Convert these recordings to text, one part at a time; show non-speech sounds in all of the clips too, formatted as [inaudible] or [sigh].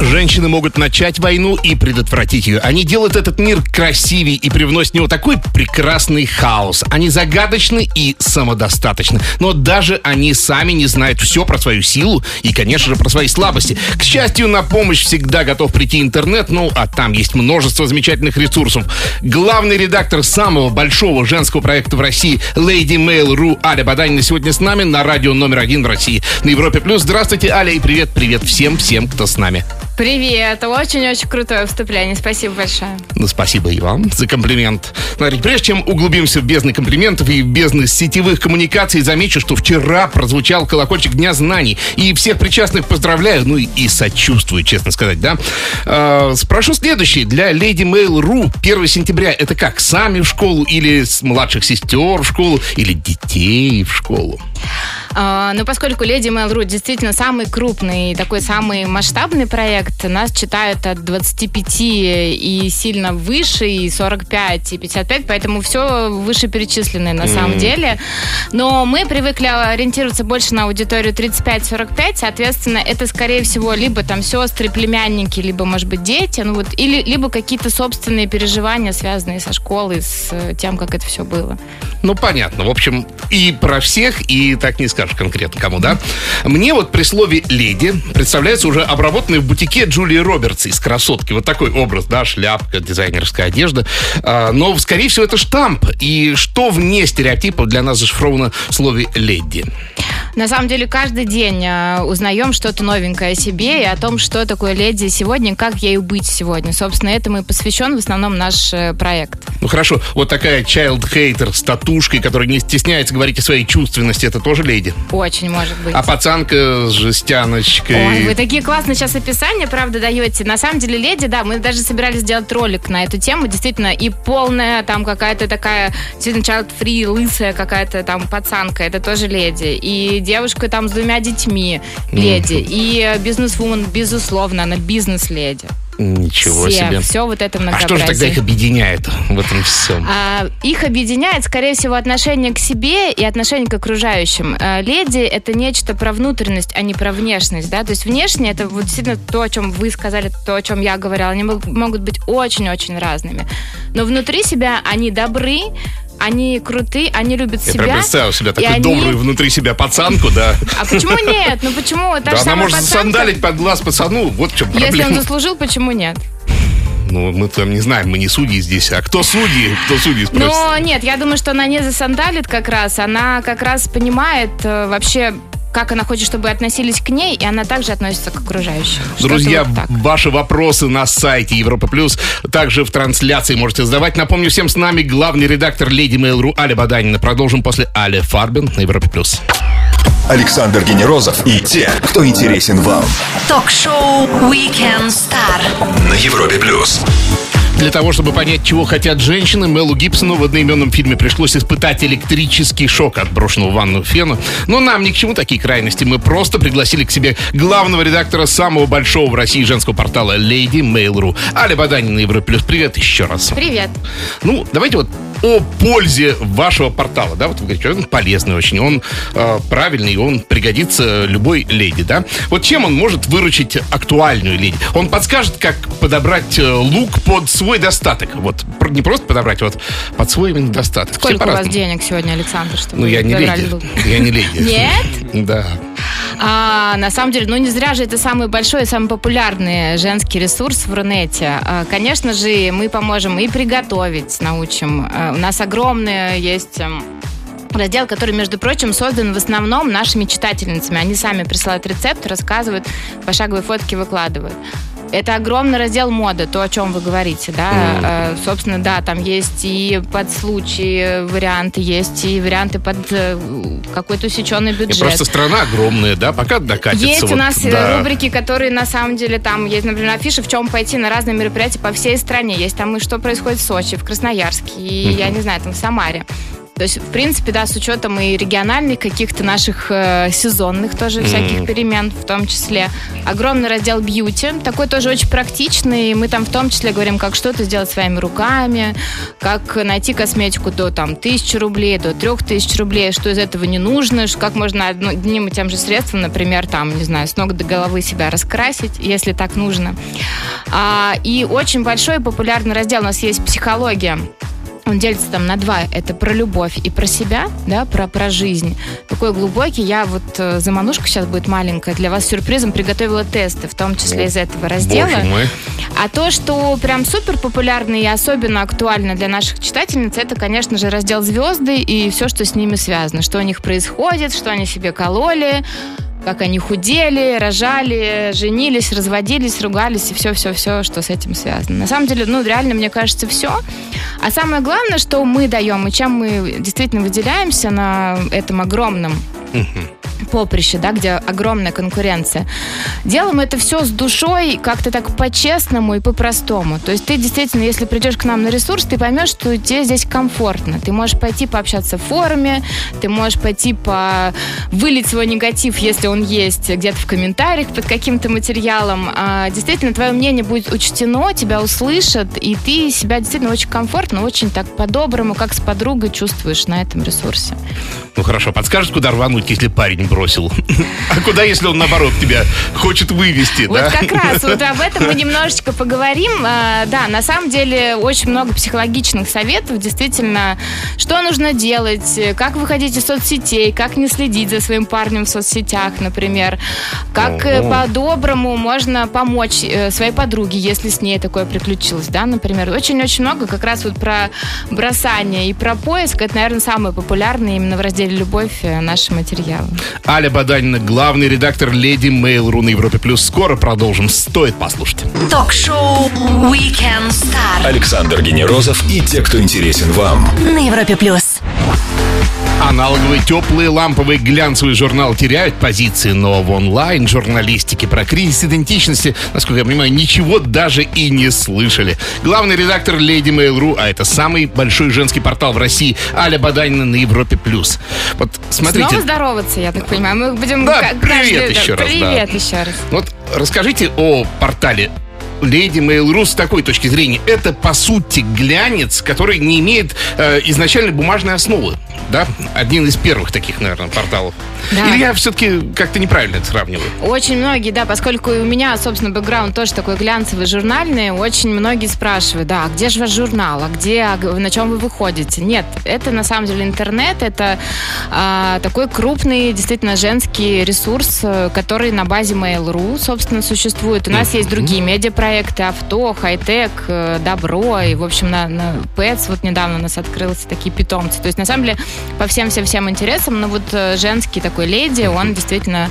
Женщины могут начать войну и предотвратить ее. Они делают этот мир красивее и привносят в него такой прекрасный хаос. Они загадочны и самодостаточны. Но даже они сами не знают все про свою силу и, конечно же, про свои слабости. К счастью, на помощь всегда готов прийти интернет, ну, а там есть множество замечательных ресурсов. Главный редактор самого большого женского проекта в России Lady Mail.ru Аля Баданина сегодня с нами на радио номер один в России на Европе+. плюс. Здравствуйте, Аля, и привет-привет всем-всем, кто с нами. Привет, очень-очень крутое вступление, спасибо большое. Ну, спасибо и вам за комплимент. Смотрите, прежде чем углубимся в бездны комплиментов и в бездны сетевых коммуникаций, замечу, что вчера прозвучал колокольчик Дня знаний. И всех причастных поздравляю, ну и, и сочувствую, честно сказать, да. Э, спрошу следующее. Для Lady Mail.ru 1 сентября это как? Сами в школу или с младших сестер в школу или детей в школу? А, ну, поскольку Lady Mail.ru действительно самый крупный, такой самый масштабный проект, нас читают от 25 и сильно выше, и 45, и 55, поэтому все вышеперечисленное на самом деле. Но мы привыкли ориентироваться больше на аудиторию 35-45, соответственно, это, скорее всего, либо там сестры, племянники, либо, может быть, дети, ну вот, или либо какие-то собственные переживания, связанные со школой, с э, тем, как это все было. Ну, понятно. В общем, и про всех, и так не скажешь конкретно кому, да? Мне вот при слове «леди» представляется уже обработанный в бутике Джулии Робертс из «Красотки». Вот такой образ, да, шляпка, дизайнерская одежда. А, но, скорее всего, это штамп. И что вне стереотипов для нас зашифровано в слове «леди»? На самом деле, каждый день э, узнаем что-то новенькое о себе и о том, что такое леди сегодня, как ею быть сегодня. Собственно, этому и посвящен в основном наш э, проект. Ну, хорошо. Вот такая child-хейтер с татушкой, которая не стесняется говорить о своей чувственности, это тоже леди? Очень может быть. А пацанка с жестяночкой? Ой, вы такие классные сейчас описания, правда, даете. На самом деле, леди, да, мы даже собирались сделать ролик на эту тему, действительно, и полная там какая-то такая, действительно, child-free, лысая какая-то там пацанка, это тоже леди. И девушка там с двумя детьми, леди. И бизнес-вумен, безусловно, она бизнес-леди. Ничего все, себе. все вот это А многообразие. что же тогда их объединяет в этом всем? А, их объединяет, скорее всего, отношение к себе и отношение к окружающим. А, леди — это нечто про внутренность, а не про внешность, да, то есть внешне это вот действительно то, о чем вы сказали, то, о чем я говорила, они мог- могут быть очень-очень разными. Но внутри себя они добры, они круты, они любят Я себя. прям представил себе и такую они- добрую внутри себя пацанку, да. А почему нет? Ну почему? Та Да она может пацанка, сандалить под глаз пацану, вот в чем Если он проблема. заслужил, почему нет? Ну, мы там не знаем, мы не судьи здесь. А кто судьи? Кто судьи спросит? Но нет, я думаю, что она не засандалит как раз. Она как раз понимает э, вообще как она хочет, чтобы относились к ней, и она также относится к окружающим. Друзья, вот так. ваши вопросы на сайте Европа Плюс, также в трансляции можете задавать. Напомню всем, с нами главный редактор Леди Mail.ru Аля Баданина. Продолжим после Али Фарбин на Европе Плюс. Александр Генерозов и те, кто интересен вам. Ток-шоу Weekend Star. На Европе Плюс. Для того, чтобы понять, чего хотят женщины, Мелу Гибсону в одноименном фильме пришлось испытать электрический шок от брошенного в ванну фена. Но нам ни к чему такие крайности. Мы просто пригласили к себе главного редактора самого большого в России женского портала Lady Mail.ru. Аля Баданина, Европа Плюс. Привет еще раз. Привет. Ну, давайте вот о пользе вашего портала, да, вот вы говорите, он полезный очень, он э, правильный, он пригодится любой леди, да. Вот чем он может выручить актуальную леди? Он подскажет, как подобрать э, лук под свой достаток, вот не просто подобрать, вот под свой именно достаток. Сколько у вас денег сегодня, Александр, чтобы Ну, я не леди. лук? Я не леди. Нет? Да. А, на самом деле, ну не зря же это самый большой самый популярный женский ресурс в Рунете. А, конечно же, мы поможем и приготовить, научим. А, у нас огромный есть... эм, Раздел, который, между прочим, создан в основном нашими читательницами. Они сами присылают рецепт, рассказывают, пошаговые фотки выкладывают. Это огромный раздел моды, то, о чем вы говорите, да. Э, собственно, да, там есть и под случай варианты, есть и варианты под э, какой-то усеченный И бюджет. просто страна огромная, да, пока докатится. Есть у вот, нас э, да. рубрики, которые на самом деле там есть, например, афиши, в чем пойти на разные мероприятия по всей стране. Есть там и что происходит в Сочи, в Красноярске, и, я не знаю, там в Самаре. То есть, в принципе, да, с учетом и региональных каких-то наших э, сезонных тоже всяких перемен, в том числе. Огромный раздел бьюти, такой тоже очень практичный. Мы там в том числе говорим, как что-то сделать своими руками, как найти косметику до там тысячи рублей, до трех тысяч рублей, что из этого не нужно, как можно одним и тем же средством, например, там, не знаю, с ног до головы себя раскрасить, если так нужно. А, и очень большой и популярный раздел у нас есть психология. Он делится там на два. Это про любовь и про себя, да, про, про жизнь. Такой глубокий. Я вот э, заманушка сейчас будет маленькая. Для вас сюрпризом приготовила тесты, в том числе из этого раздела. Боже мой. А то, что прям супер популярно и особенно актуально для наших читательниц, это, конечно же, раздел звезды и все, что с ними связано. Что у них происходит, что они себе кололи, как они худели, рожали, женились, разводились, ругались и все-все-все, что с этим связано. На самом деле, ну, реально, мне кажется, все. А самое главное, что мы даем и чем мы действительно выделяемся на этом огромном поприще, да, где огромная конкуренция. Делаем это все с душой, как-то так по-честному и по-простому. То есть ты действительно, если придешь к нам на ресурс, ты поймешь, что тебе здесь комфортно. Ты можешь пойти пообщаться в форуме, ты можешь пойти по вылить свой негатив, если он есть, где-то в комментариях под каким-то материалом. А, действительно, твое мнение будет учтено, тебя услышат, и ты себя действительно очень комфортно, очень так по-доброму, как с подругой чувствуешь на этом ресурсе. Ну хорошо, подскажешь, куда рвануть, если парень бросил? [laughs] А куда, если он, наоборот, тебя хочет вывести, Вот да? как раз, вот об этом мы [laughs] немножечко поговорим. А, Да, на самом деле очень много психологичных советов, действительно, что нужно делать, как выходить из соцсетей, как не следить за своим парнем в соцсетях, например, как э, по-доброму можно помочь э, своей подруге, если с ней такое приключилось, да, например. Очень-очень много как раз вот про бросание и про поиск. Это, наверное, самые популярные именно в разделе «Любовь» э, наши материалы. Аля Баданина, главный редактор Леди Mail.ru на Европе Плюс. Скоро продолжим. Стоит послушать. Ток-шоу Weekend Star Александр Генерозов и те, кто интересен вам. на Европе плюс. Аналоговые теплые ламповые глянцевые журналы теряют позиции, но в онлайн-журналистике про кризис идентичности, насколько я понимаю, ничего даже и не слышали. Главный редактор Lady Mail.ru, а это самый большой женский портал в России, Аля Баданина на Европе+. плюс. Вот смотрите, Снова здороваться, я так понимаю. Мы будем Да, привет каждый- еще раз, да. Привет еще раз. вот расскажите о портале Lady Mail.ru с такой точки зрения. Это, по сути, глянец, который не имеет э, изначально бумажной основы. Да? Один из первых таких, наверное, порталов. Да. Или я все-таки как-то неправильно это сравниваю? Очень многие, да, поскольку у меня, собственно, бэкграунд тоже такой глянцевый, журнальный, очень многие спрашивают, да, а где же ваш журнал, а где, а на чем вы выходите? Нет, это на самом деле интернет, это а, такой крупный, действительно, женский ресурс, э, который на базе Mail.ru, собственно, существует. У нас есть другие медиапроекты, авто, хай-тек, э, добро, и, в общем, на, на Pets вот недавно у нас открылся такие питомцы. То есть, на самом деле, по всем-всем-всем интересам, но вот э, женский такой леди, он действительно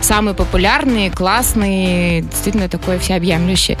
самый популярный, классный, действительно такой всеобъемлющий.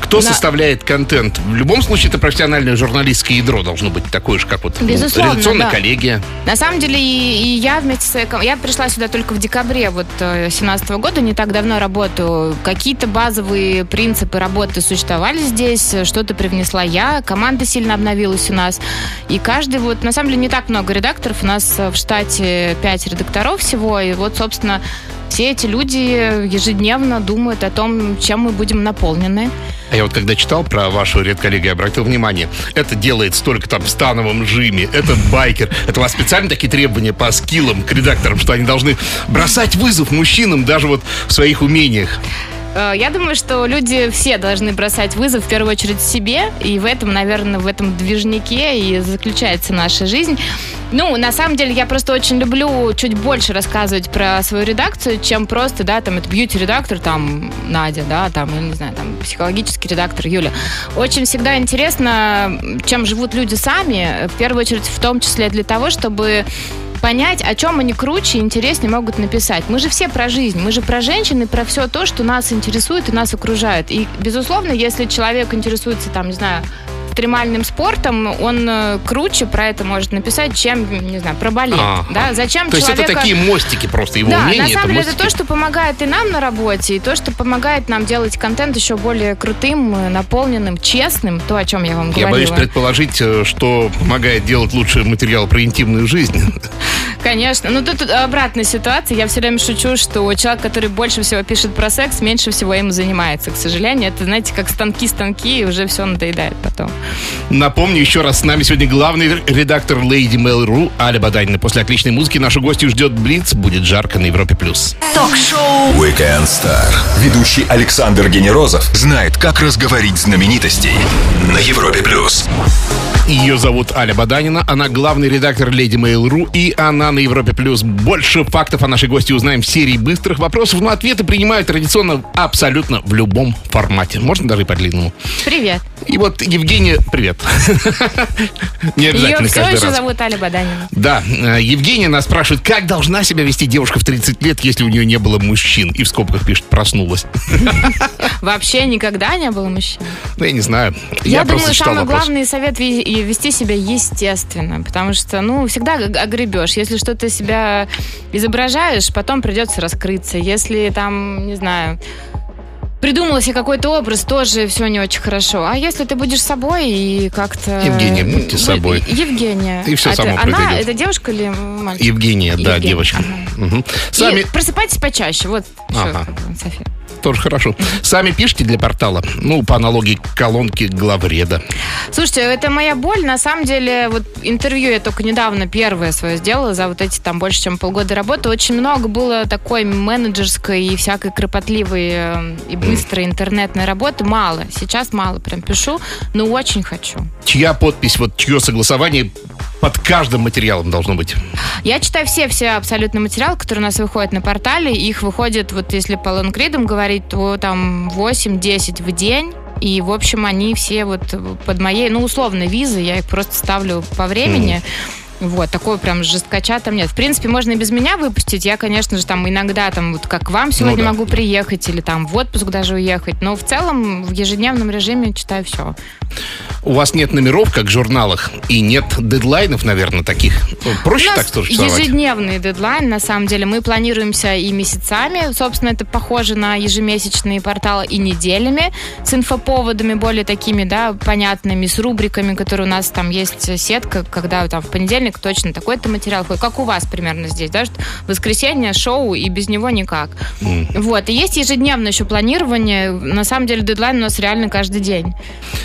Кто На- составляет контент? В любом случае, это профессиональное журналистское ядро должно быть такое же, как вот ну, Безусловно, редакционная да. коллегия. На самом деле и, и я вместе с Я пришла сюда только в декабре вот 2017 года, не так давно работаю. Какие-то базовые принципы работы существовали здесь, что-то привнесла я, команда сильно обновилась у нас. И каждый вот, на самом деле, не так много редакторов, у нас в штате 5 редакторов всего, и вот, собственно, все эти люди ежедневно думают о том, чем мы будем наполнены. А я вот когда читал про вашу редколлегию, обратил внимание, это делается только там в становом жиме, это байкер. Это у вас специально такие требования по скиллам к редакторам, что они должны бросать вызов мужчинам даже вот в своих умениях. Э, Я думаю, что люди все должны бросать вызов в первую очередь себе, и в этом, наверное, в этом движнике и заключается наша жизнь. Ну, на самом деле, я просто очень люблю чуть больше рассказывать про свою редакцию, чем просто, да, там, это бьюти-редактор, там, Надя, да, там, я не знаю, там, психологический редактор Юля. Очень всегда интересно, чем живут люди сами, в первую очередь, в том числе для того, чтобы понять, о чем они круче и интереснее могут написать. Мы же все про жизнь, мы же про женщин и про все то, что нас интересует и нас окружает. И, безусловно, если человек интересуется, там, не знаю, экстремальным спортом, он э, круче про это может написать, чем, не знаю, про балет. Ага. Да? Зачем То есть это человека... такие мостики просто, его Да, умение, на самом деле это то, что помогает и нам на работе, и то, что помогает нам делать контент еще более крутым, э, наполненным, честным, то, о чем я вам Я говорила. боюсь предположить, э, что помогает делать лучший материал про интимную жизнь. Конечно. Ну, тут обратная ситуация. Я все время шучу, что человек, который больше всего пишет про секс, меньше всего им занимается, к сожалению. Это, знаете, как станки-станки, и уже все надоедает потом. Напомню еще раз, с нами сегодня главный редактор Lady Mail.ru Аля Баданина. После отличной музыки нашу гостью ждет Блиц. Будет жарко на Европе+. плюс. Ток-шоу Weekend Star. Ведущий Александр Генерозов знает, как разговорить знаменитостей на Европе плюс. Ее зовут Аля Баданина. Она главный редактор Lady Mail.ru. И она на Европе+. плюс. Больше фактов о нашей гости узнаем в серии быстрых вопросов. Но ответы принимают традиционно абсолютно в любом формате. Можно даже и по-длинному. Привет. И вот Евгения... Привет. [laughs] Не Ее обязательно все каждый еще раз. зовут Аля Баданина. Да, э, Евгения нас спрашивает, как должна себя вести девушка в 30 лет, если у нее не было мужчин? И в скобках пишет, проснулась. [laughs] Вообще никогда не было мужчин. Ну, я не знаю. Я, просто думаю, самый вопрос. главный совет вести себя естественно, потому что, ну, всегда огребешь. Если что-то себя изображаешь, потом придется раскрыться. Если там, не знаю, придумала себе какой-то образ, тоже все не очень хорошо. А если ты будешь собой и как-то... Евгения, будьте собой. Евгения. И всё А это само Она, произойдет. это девушка или мальчик? Евгения, да, Евгения, девочка. ага. Мгм. Сами, И просыпайтесь почаще. Вот, Ага. бы, София. Тоже хорошо. Сами пишите для портала? Ну, по аналогии колонки главреда. Слушайте, это моя боль. На самом деле, вот интервью я только недавно первое свое сделала за вот эти там больше, чем полгода работы. Очень много было такой менеджерской и всякой кропотливой э, и быстрой интернетной работы. Мало. Сейчас мало прям пишу, но очень хочу. Чья подпись, вот чье согласование под каждым материалом должно быть? Я читаю все-все абсолютно материалы, которые у нас выходят на портале. Их выходит, вот если по лонгридам говорить, то там 8-10 в день. И, в общем, они все вот под моей, ну, условно, визы. Я их просто ставлю по времени. Вот, такого прям жесткача там нет. В принципе, можно и без меня выпустить. Я, конечно же, там иногда, там, вот как к вам сегодня да. могу приехать или там в отпуск даже уехать. Но в целом в ежедневном режиме читаю все. У вас нет номеров, как в журналах, и нет дедлайнов, наверное, таких. Проще так что существовать? ежедневный дедлайн, на самом деле. Мы планируемся и месяцами, собственно, это похоже на ежемесячные порталы, и неделями с инфоповодами более такими, да, понятными, с рубриками, которые у нас там есть сетка, когда там в понедельник точно такой-то материал ходит, как у вас примерно здесь, да, что воскресенье шоу, и без него никак. Вот, и есть ежедневное еще планирование, на самом деле дедлайн у нас реально каждый день.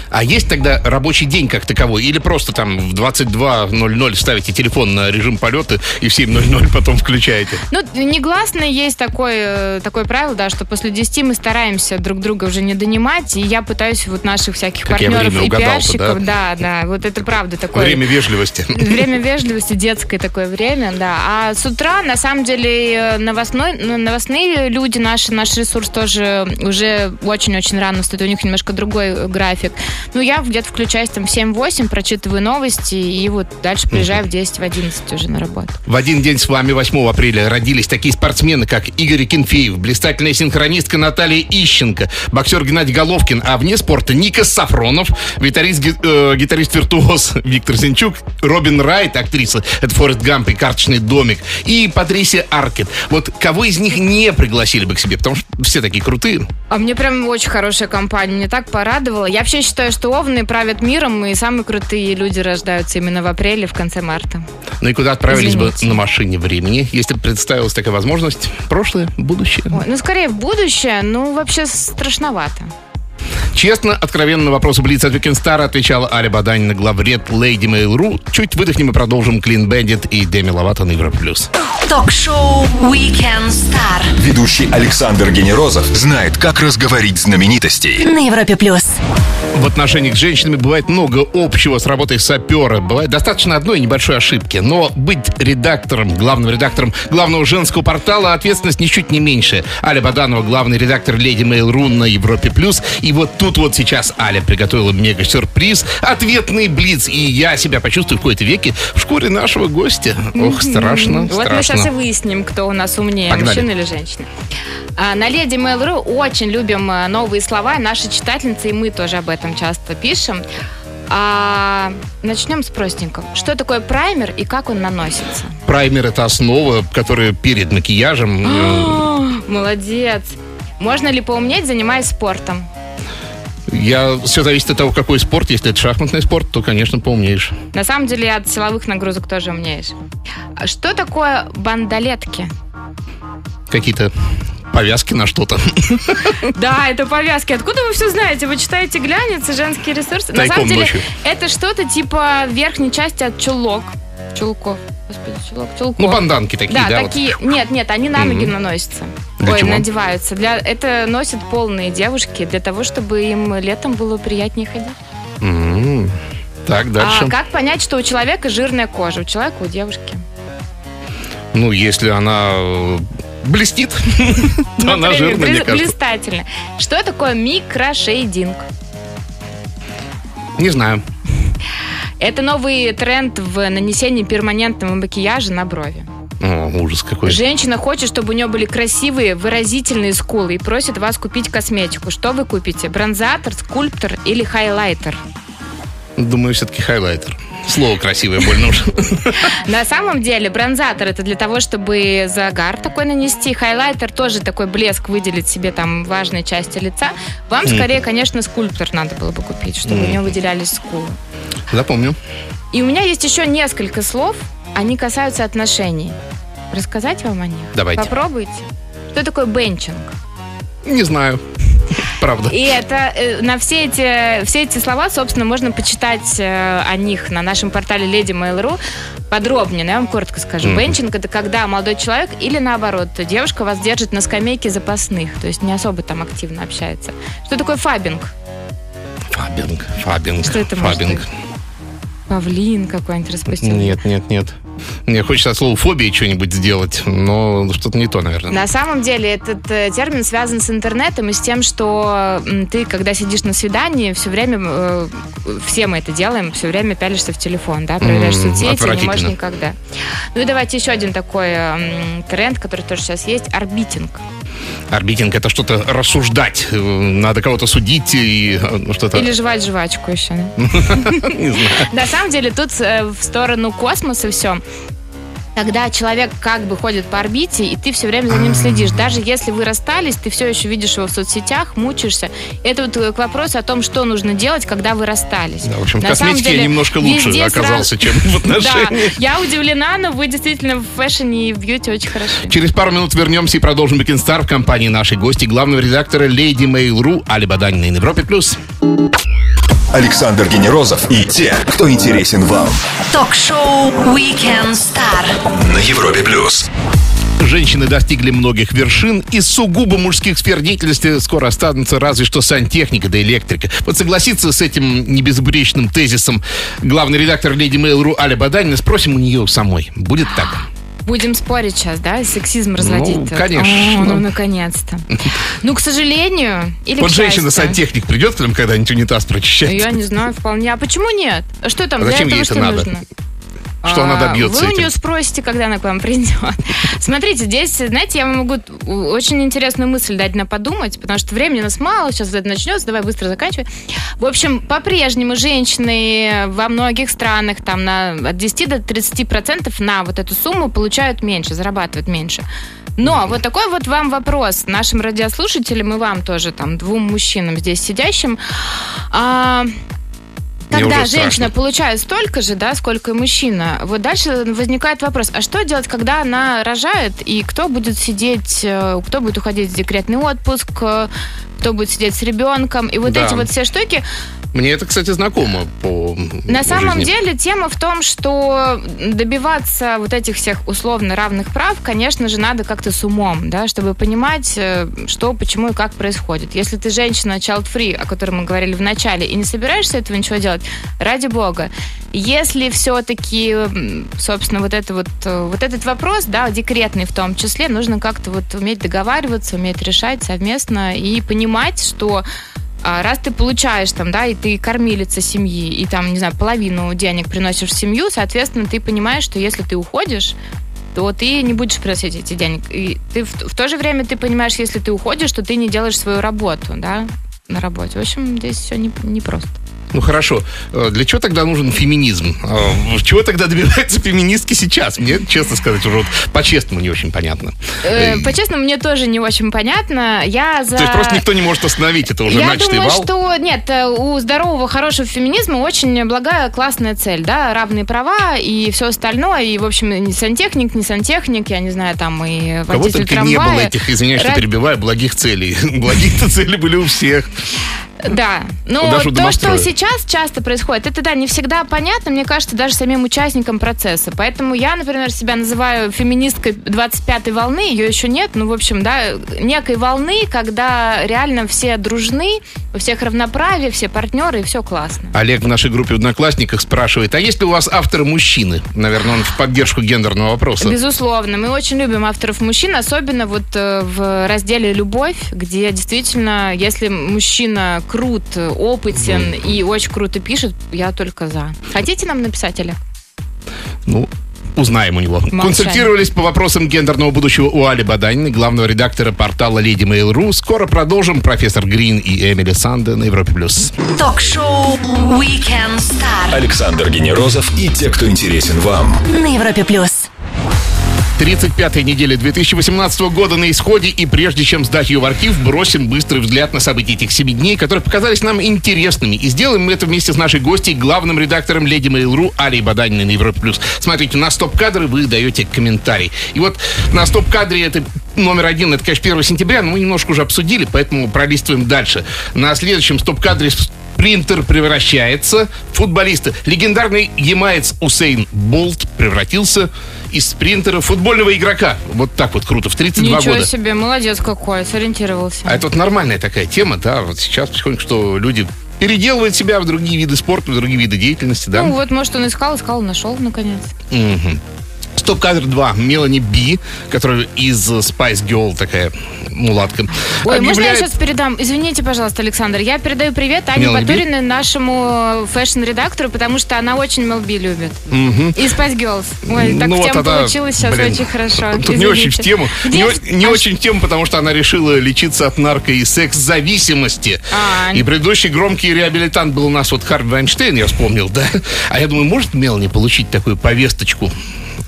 А есть тогда рабочий день как таковой? Или просто там в 22.00 ставите телефон на режим полета и в 7.00 потом включаете? Ну, негласно есть такое, такое правило, да, что после 10 мы стараемся друг друга уже не донимать, и я пытаюсь вот наших всяких Как партнеров и пиарщиков, да, да, вот это правда такое. Время вежливости. Время вежливости, детское такое время, да. А с утра, на самом деле, э, новостной, ну, новостные люди наши, наш ресурс тоже уже очень-очень рано встает, у них немножко другой э, график. Ну, я где-то включаюсь там в 7-8, прочитываю новости, и вот дальше приезжаю в 10-11 уже на работу. В один день с вами, 8 апреля, родились такие спортсмены, как Игорь Кенфеев, блистательная синхронистка Наталья Ищенко, боксер Геннадий Головкин, а вне спорта Ника Сафронов, гитарист, ги- э, гитарист-виртуоз [laughs] Виктор Сенчук, Робин Райт, актриса, это Форест Гамп и «Карточный домик», и Патрисия Аркет. Вот кого из них не пригласили бы к себе, потому что все такие крутые. А мне прям очень хорошая компания, мне так порадовало. Я вообще считаю, что овны правят миром, и самые крутые люди рождаются именно в апреле, в конце марта. Ну и куда отправились Извините. бы на машине времени, если бы представилась такая возможность? Прошлое, будущее? Ой, ну, скорее, будущее, ну, вообще страшновато. Честно, откровенно на вопросы Блиц от Weekend Star отвечала Аля Баданина, главред Lady Mail.ru. Чуть выдохнем и продолжим Clean Bandit и Деми Ловато на Европа+. плюс. Ток-шоу Weekend Star Ведущий Александр Генерозов знает, как разговорить знаменитостей. на Европе плюс. В отношениях с женщинами бывает много общего с работой сапера. Бывает достаточно одной небольшой ошибки. Но быть редактором, главным редактором главного женского портала ответственность ничуть не меньше. Аля Баданова, главный редактор Lady Mail.ru на Европе+. плюс. И вот тут вот сейчас Аля приготовила мега-сюрприз. Ответный блиц. И я себя почувствую в какой-то веке в шкуре нашего гостя. Ох, страшно, Вот мы сейчас и выясним, кто у нас умнее, Погнали. мужчина или женщина. А, на Леди Mail.ru очень любим а, новые слова. Наши читательницы, и мы тоже об этом часто пишем. А начнем с простенького. Что такое праймер и как он наносится? Праймер это основа, которая перед макияжем. э, О, Молодец. Можно ли поумнеть, занимаясь спортом? Я все зависит от того, какой спорт. Если это шахматный спорт, то, конечно, поумнеешь. На самом деле от силовых нагрузок тоже умнеешь. А Что такое бандалетки? Какие-то повязки на что-то. [laughs] Да, это повязки. Откуда вы все знаете? Вы читаете глянец и женские ресурсы? На Тайком самом деле, ночью. это что-то типа верхней части от чулок. Чулков. Господи, чулок, чулков. Ну, банданки такие, Да, да? вот. такие. Нет, нет, они на ноги наносятся. Для Ой, чего? надеваются. Для... Это носят полные девушки для того, чтобы им летом было приятнее ходить. М, Так, дальше. А как понять, что у человека жирная кожа? У человека, у девушки. Ну, если она э, блестит, то [laughs] она жирная, мне кажется. Блистательно. Что такое микрошейдинг? Не знаю. [laughs] Это новый тренд в нанесении перманентного макияжа на брови. О, ужас какой. Женщина хочет, чтобы у нее были красивые, выразительные скулы и просит вас купить косметику. Что вы купите? Бронзатор, скульптор или хайлайтер? Думаю, все-таки хайлайтер. Слово красивое больно уж. [laughs] На самом деле бронзатор это для того, чтобы загар такой нанести. Хайлайтер тоже такой блеск выделить себе там важные части лица. Вам скорее, конечно, скульптор надо было бы купить, чтобы у него выделялись скулы. Запомню. И у меня есть еще несколько слов, они касаются отношений. Рассказать вам о них? Давайте. Попробуйте. Что такое бенчинг? Не знаю. [laughs] Правда. И это э, на все эти, все эти слова, собственно, можно почитать э, о них на нашем портале Lady Mail.ru подробнее. Но я вам коротко скажу. Мгм. Бенчинг это когда молодой человек или наоборот, девушка вас держит на скамейке запасных, то есть не особо там активно общается. Что такое фабинг? Фабинг. Фабинг. Что это может Фабинг. быть? Павлин какой-нибудь распустил. Нет, нет, нет. Мне хочется от слова фобии что-нибудь сделать, но что-то не то, наверное. На самом деле этот э, термин связан с интернетом и с тем, что ты, когда сидишь на свидании, все время, э, все мы это делаем, все время пялишься в телефон, да, проверяешь М, соцсети, не можешь никогда. Ну и давайте еще один такой м, тренд, который тоже сейчас есть, орбитинг. Орбитинг это что-то рассуждать. Э, Надо кого-то судить и э, ну, что-то. Или жевать жвачку еще. [laughs] Не знаю. На самом деле тут э, в сторону космоса все. Когда человек как бы ходит по орбите, и ты все время за ним следишь. Даже если вы расстались, ты все еще видишь его в соцсетях, мучаешься. Это вот э, к вопросу о том, что нужно делать, когда вы расстались. Да, в общем, На косметике я деле, немножко лучше оказался, сразу- чем в [laughs] Да, отношениях. я удивлена, но вы действительно в фэшне и в бьюти очень хороши. Через пару минут вернемся и продолжим Weekend Star в компании нашей гости, главного редактора Lady Mail.ru Али Баданина на Европе+. плюс. Александр Генерозов и те, кто интересен вам Ток-шоу Weekend Star. на Европе плюс. Женщины достигли многих вершин, из сугубо мужских сфер деятельности скоро останутся разве что сантехника да электрика. Вот согласиться с этим небезупречным тезисом главный редактор Lady Mail.ru Аля Баданина спросим у нее самой. Будет так? Будем спорить сейчас, да? Сексизм разводить. Ну, конечно. О, ну, наконец-то. Ну, к сожалению, или Вот женщина-сантехник придет к нам когда-нибудь унитаз прочищать? Я не знаю, вполне. А почему нет? А что там? А Для зачем ей это надо? нужно? Что она А, добьется Вы у этим? нее спросите, когда она к вам придет. Смотрите, здесь, знаете, я вам могу очень интересную мысль дать на подумать, потому что времени у нас мало, сейчас это начнется, давай быстро заканчивай. В общем, по-прежнему женщины во многих странах там на, от 10 до 30 процентов на вот эту сумму получают меньше, зарабатывают меньше. Но вот такой вот вам вопрос нашим радиослушателям и вам тоже, там, двум мужчинам здесь сидящим. А, когда женщина получает столько же, да, сколько и мужчина, вот дальше возникает вопрос, а что делать, когда она рожает, и кто будет сидеть, э, кто будет уходить в декретный отпуск, э, кто будет сидеть с ребенком, и вот Да. эти вот все штуки, Мне это, кстати, знакомо по на самом жизни. деле тема в том, что добиваться вот этих всех условно равных прав, конечно же, надо как-то с умом, да, чтобы понимать, э, что, почему и как происходит. Если ты женщина child-free, о которой мы говорили в начале, и не собираешься этого ничего делать, ради бога. Если все-таки, собственно, вот, это вот, э, вот этот вопрос, да, декретный в том числе, нужно как-то вот уметь договариваться, уметь решать совместно и понимать, что раз ты получаешь там, да, и ты кормилица семьи, и там, не знаю, половину денег приносишь в семью, соответственно, ты понимаешь, что если ты уходишь, то ты не будешь приносить эти денег. И ты в, в то же время ты понимаешь, если ты уходишь, то ты не делаешь свою работу, да, на работе. В общем, здесь все не, непросто. Ну хорошо, Э, для чего тогда нужен феминизм? Э, Чего тогда добиваются феминистки сейчас? Мне, честно сказать, уже вот по-честному не очень понятно. Э, Э, По-честному, мне тоже не очень понятно. Я за... То есть просто никто не может остановить это уже Я начатый думаю, вал? что нет, у здорового, хорошего феминизма очень благая, классная цель, да, равные права и все остальное, и, в общем, не сантехник, не сантехник, я не знаю, там и У кого водитель только не было трамвая. этих, извиняюсь, что Ра- перебиваю, благих целей. [laughs] Благих-то цели были у всех. Да, но Даже у то, что сейчас часто происходит, это, да, не всегда понятно, мне кажется, даже самим участникам процесса. Поэтому я, например, себя называю феминисткой 25-й волны, ее еще нет, ну, в общем, да, некой волны, когда реально все дружны, у всех равноправие, все партнеры, и все классно. Олег в нашей группе в Одноклассниках спрашивает, а есть ли у вас авторы мужчины? Наверное, он в поддержку гендерного вопроса. Безусловно, мы очень любим авторов мужчин, особенно вот э, в разделе «Любовь», где действительно, если мужчина крут, опытен и очень круто пишет, я только за. Хотите нам написать, Олег? Ну, узнаем у него. Молчание. Консультировались по вопросам гендерного будущего у Али Баданиной, главного редактора портала Lady Mail.ru. Скоро продолжим. Профессор Грин и Эмили Санде на Европе+. плюс. Ток-шоу Weekend Star Александр Генерозов и те, кто интересен вам. на Европе плюс. 35-я неделя 2018 года на исходе, и прежде чем сдать ее в архив, бросим быстрый взгляд на события этих семи дней, которые показались нам интересными. И сделаем мы это вместе с нашей гостьей, главным редактором Леди Mail.ru Алей Баданиной на Европе+. плюс. Смотрите, на стоп-кадры вы даете комментарий. И вот на стоп-кадре это номер один, это, конечно, 1 сентября, но мы немножко уже обсудили, поэтому пролистываем дальше. На следующем стоп-кадре Спринтер превращается в футболиста. Легендарный ямаец Усейн Болт превратился из спринтера футбольного игрока. Вот так вот круто, в 32 Ничего года. себе, молодец какой, сориентировался. А это вот нормальная такая тема, да, вот сейчас потихоньку, что люди переделывают себя в другие виды спорта, в другие виды деятельности, да. Ну вот, может, он искал, искал, нашел, наконец. Мгм. Стоп-кадр 2. Мелани Би, которая из Spice Girl такая мулатка. Ой, можно я объявляет- сейчас передам? Извините, пожалуйста, Александр. Я передаю привет Ане Мелани Би? Батуриной, нашему фэшн-редактору, потому что она очень Мелби любит. И Spice Girls. Ой, так Ну в вот тему она, получилось сейчас блин, очень хорошо. Тут не очень в Извините. тему. Не, Где- о- не а очень в тему, потому что она решила лечиться от нарко- и секс-зависимости. А. И предыдущий громкий реабилитант был у нас вот Харви Вайнштейн, я вспомнил, да? А я думаю, может Мелани получить такую повесточку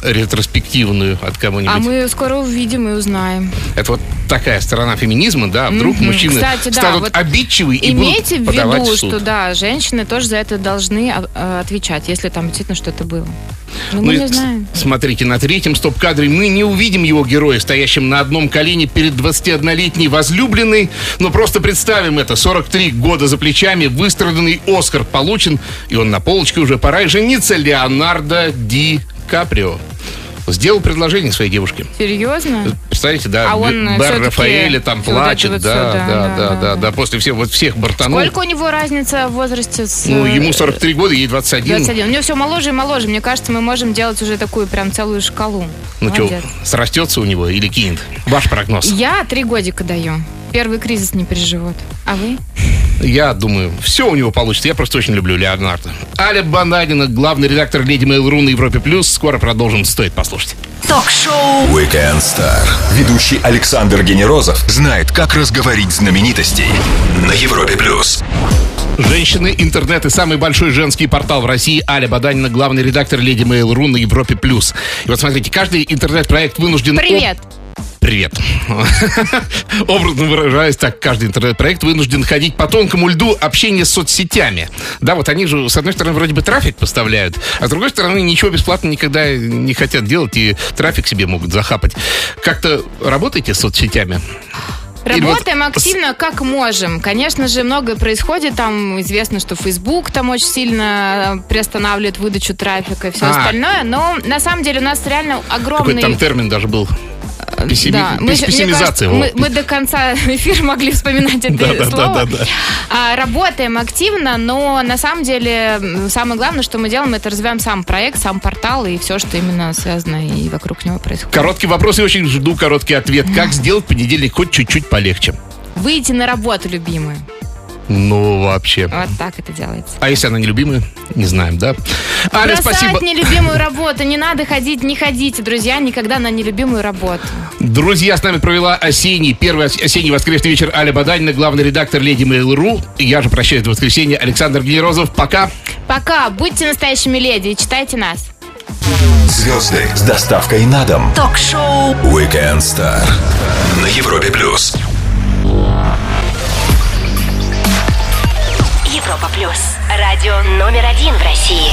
ретроспективную от кого-нибудь? А мы скоро увидим и узнаем. Это вот такая сторона феминизма, да? Вдруг Мгм. мужчины Кстати, да, станут вот обидчивы и Имейте в будут подавать виду, в суд. что да, женщины тоже за это должны а, а, отвечать, если там действительно что-то было. Но мы Ну, не и знаем. Смотрите, на третьем стоп-кадре мы не увидим его героя, стоящим на одном колене перед 21-летней возлюбленной, но просто представим это. 43 года за плечами, выстраданный Оскар получен, и он на полочке уже пора и жениться Леонардо Ди Каприо. Сделал предложение своей девушке. Серьезно? Представляете, да, А он, Б- э, Рафаэля там всё вот плачет, вот да, всё, да, да, да, да, да, да. после всех, вот всех бортанул. Сколько у него разница в возрасте с... Ну, э, ему 43 года, ей 21. 21. У него все моложе и моложе. Мне кажется, мы можем делать уже такую прям целую шкалу. Ну что, срастется у него или кинет? Ваш прогноз? Я три годика даю. Первый кризис не переживут. А вы? Я думаю, все у него получится. Я просто очень люблю Леонардо. Аля Бананина, главный редактор Леди Mail.ru на Европе+. плюс. Скоро продолжим. Стоит послушать. Ток-шоу Weekend Star. Ведущий Александр Генерозов знает, как разговорить знаменитостей на Европе плюс. Женщины, интернет и самый большой женский портал в России Аля Баданина, главный редактор Леди Mail.ru на Европе+. плюс. И вот смотрите, каждый интернет-проект вынужден... Привет. Привет. [laughs] Образно выражаясь, так каждый интернет-проект вынужден ходить по тонкому льду общения с соцсетями. Да, вот они же, с одной стороны, вроде бы трафик поставляют, а с другой стороны, ничего бесплатно никогда не хотят делать и трафик себе могут захапать. Как-то работаете с соцсетями? Вот Работаем активно, как можем. Конечно же, многое происходит. Там известно, что Facebook там очень сильно приостанавливает выдачу трафика и все А. остальное. Но на самом деле у нас реально Какой огромный... там термин даже был? Пессими- Да, мы, пес- мне Пессимизация. кажется, мы, мы до конца [laughs] эфира могли вспоминать это Да, слово. да, да, да. А, работаем активно, но на самом деле самое главное, что мы делаем, это развиваем сам проект, сам портал и все, что именно связано и вокруг него происходит. Короткий вопрос и очень жду короткий ответ. Как сделать понедельник хоть чуть-чуть полегче? Выйти на работу, любимые. Ну, вообще. Вот так это делается. А если она нелюбимая? Не знаем, да? Аля, Бросать спасибо. нелюбимую работу. Не надо ходить, не ходите, друзья, никогда на нелюбимую работу. Друзья, с нами провела осенний, первый ос- осенний воскресный вечер Аля Баданина, главный редактор Леди Mail.ru. Я же прощаюсь до воскресенья. Александр Генерозов. Пока. Пока, будьте настоящими леди и читайте нас. Звезды с доставкой на дом. Ток-шоу Weekend Star на Европе плюс. Европа плюс. Радио номер один в России.